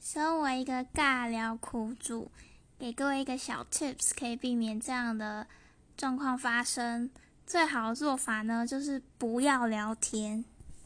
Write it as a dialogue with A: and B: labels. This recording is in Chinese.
A: 身为一个尬聊苦主给各位一个小 tips 可以避免这样的状况发生。最好的做法呢就是不要聊天。